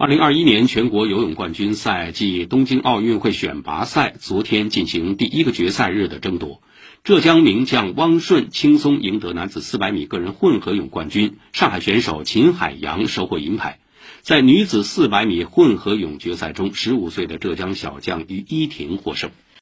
二零二一年全国游泳冠军赛暨东京奥运会选拔赛昨天进行第一个决赛日的争夺，浙江名将汪顺轻松赢得男子四百米个人混合泳冠军，上海选手秦海洋收获银牌。在女子四百米混合泳决赛中，十五岁的浙江小将于依婷获胜。